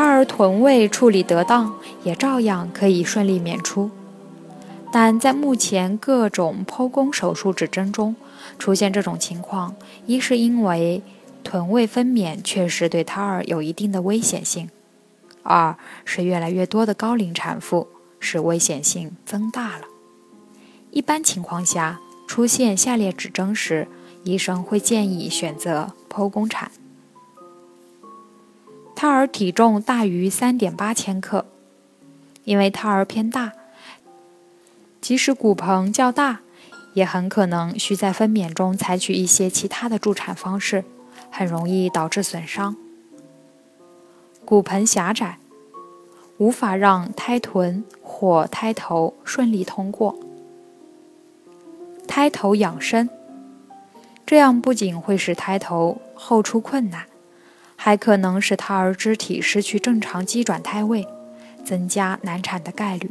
胎儿臀位处理得当，也照样可以顺利娩出。但在目前各种剖宫手术指征中，出现这种情况，一是因为臀位分娩确实对胎儿有一定的危险性；二是越来越多的高龄产妇使危险性增大了。一般情况下，出现下列指征时，医生会建议选择剖宫产。胎儿体重大于三点八千克，因为胎儿偏大，即使骨盆较大，也很可能需在分娩中采取一些其他的助产方式，很容易导致损伤。骨盆狭窄，无法让胎臀或胎头顺利通过。胎头仰伸，这样不仅会使胎头后出困难。还可能使胎儿肢体失去正常机转胎位，增加难产的概率。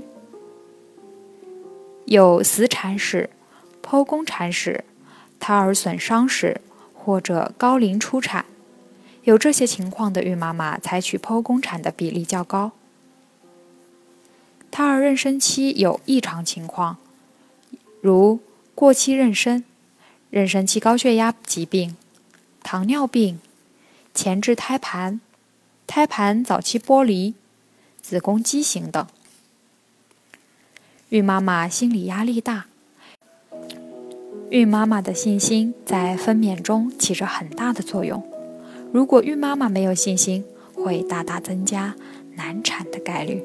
有死产史、剖宫产史、胎儿损伤史或者高龄初产，有这些情况的孕妈妈采取剖宫产的比例较高。胎儿妊娠期有异常情况，如过期妊娠、妊娠期高血压疾病、糖尿病。前置胎盘、胎盘早期剥离、子宫畸形等，孕妈妈心理压力大。孕妈妈的信心在分娩中起着很大的作用。如果孕妈妈没有信心，会大大增加难产的概率。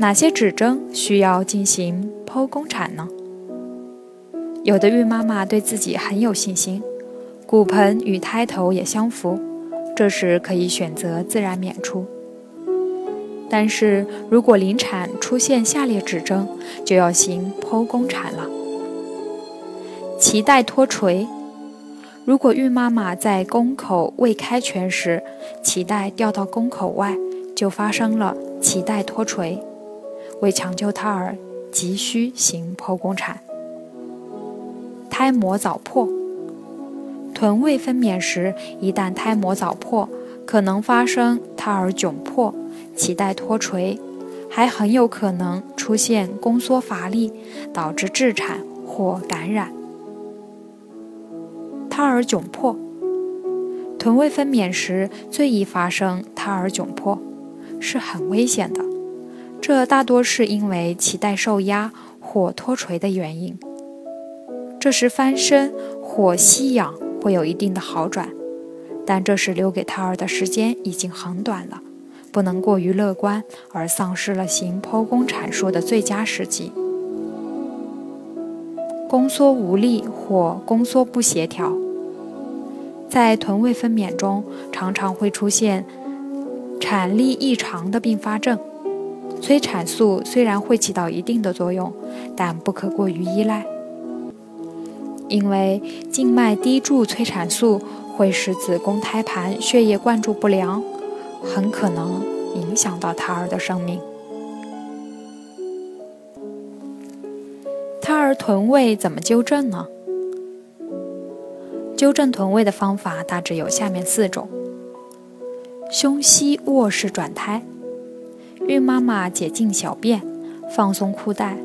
哪些指征需要进行剖宫产呢？有的孕妈妈对自己很有信心，骨盆与胎头也相符，这时可以选择自然娩出。但是如果临产出现下列指征，就要行剖宫产了。脐带脱垂，如果孕妈妈在宫口未开全时，脐带掉到宫口外，就发生了脐带脱垂，为抢救胎儿，急需行剖宫产。胎膜早破，臀位分娩时，一旦胎膜早破，可能发生胎儿窘迫、脐带脱垂，还很有可能出现宫缩乏力，导致致产或感染。胎儿窘迫，臀位分娩时最易发生胎儿窘迫，是很危险的。这大多是因为脐带受压或脱垂的原因。这时翻身或吸氧会有一定的好转，但这时留给胎儿的时间已经很短了，不能过于乐观而丧失了行剖宫产术的最佳时机。宫缩无力或宫缩不协调，在臀位分娩中常常会出现产力异常的并发症。催产素虽然会起到一定的作用，但不可过于依赖。因为静脉滴注催产素会使子宫胎盘血液灌注不良，很可能影响到胎儿的生命。胎儿臀位怎么纠正呢？纠正臀位的方法大致有下面四种：胸膝卧式转胎，孕妈妈解禁小便，放松裤带，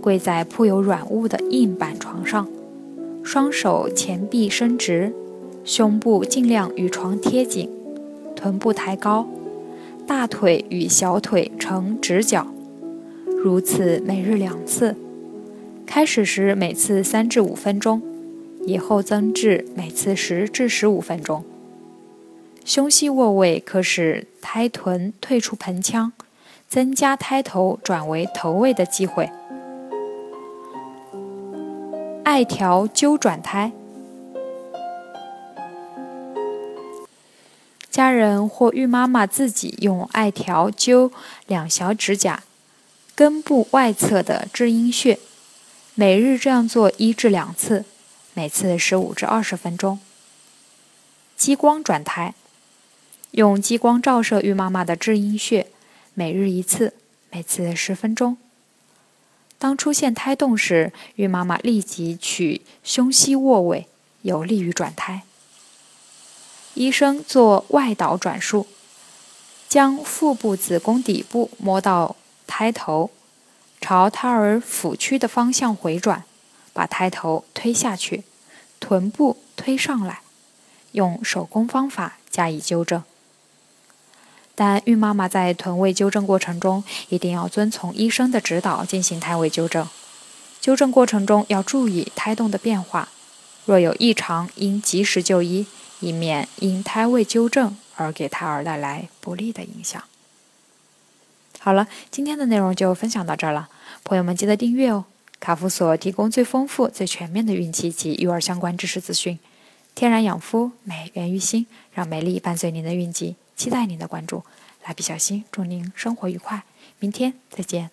跪在铺有软物的硬板床上。双手前臂伸直，胸部尽量与床贴紧，臀部抬高，大腿与小腿呈直角，如此每日两次。开始时每次三至五分钟，以后增至每次十至十五分钟。胸膝卧位可使胎臀退出盆腔，增加胎头转为头位的机会。艾条灸转胎，家人或孕妈妈自己用艾条灸两小指甲根部外侧的至阴穴，每日这样做一至两次，每次十五至二十分钟。激光转胎，用激光照射孕妈妈的至阴穴，每日一次，每次十分钟。当出现胎动时，孕妈妈立即取胸膝卧位，有利于转胎。医生做外导转术，将腹部子宫底部摸到胎头，朝胎儿腹区的方向回转，把胎头推下去，臀部推上来，用手工方法加以纠正。但孕妈妈在臀位纠正过程中，一定要遵从医生的指导进行胎位纠正。纠正过程中要注意胎动的变化，若有异常，应及时就医，以免因胎位纠正而给胎儿带来不利的影响。好了，今天的内容就分享到这儿了，朋友们记得订阅哦。卡夫所提供最丰富、最全面的孕期及育儿相关知识资讯，天然养肤，美源于心，让美丽伴随您的孕期。期待您的关注，蜡笔小新，祝您生活愉快，明天再见。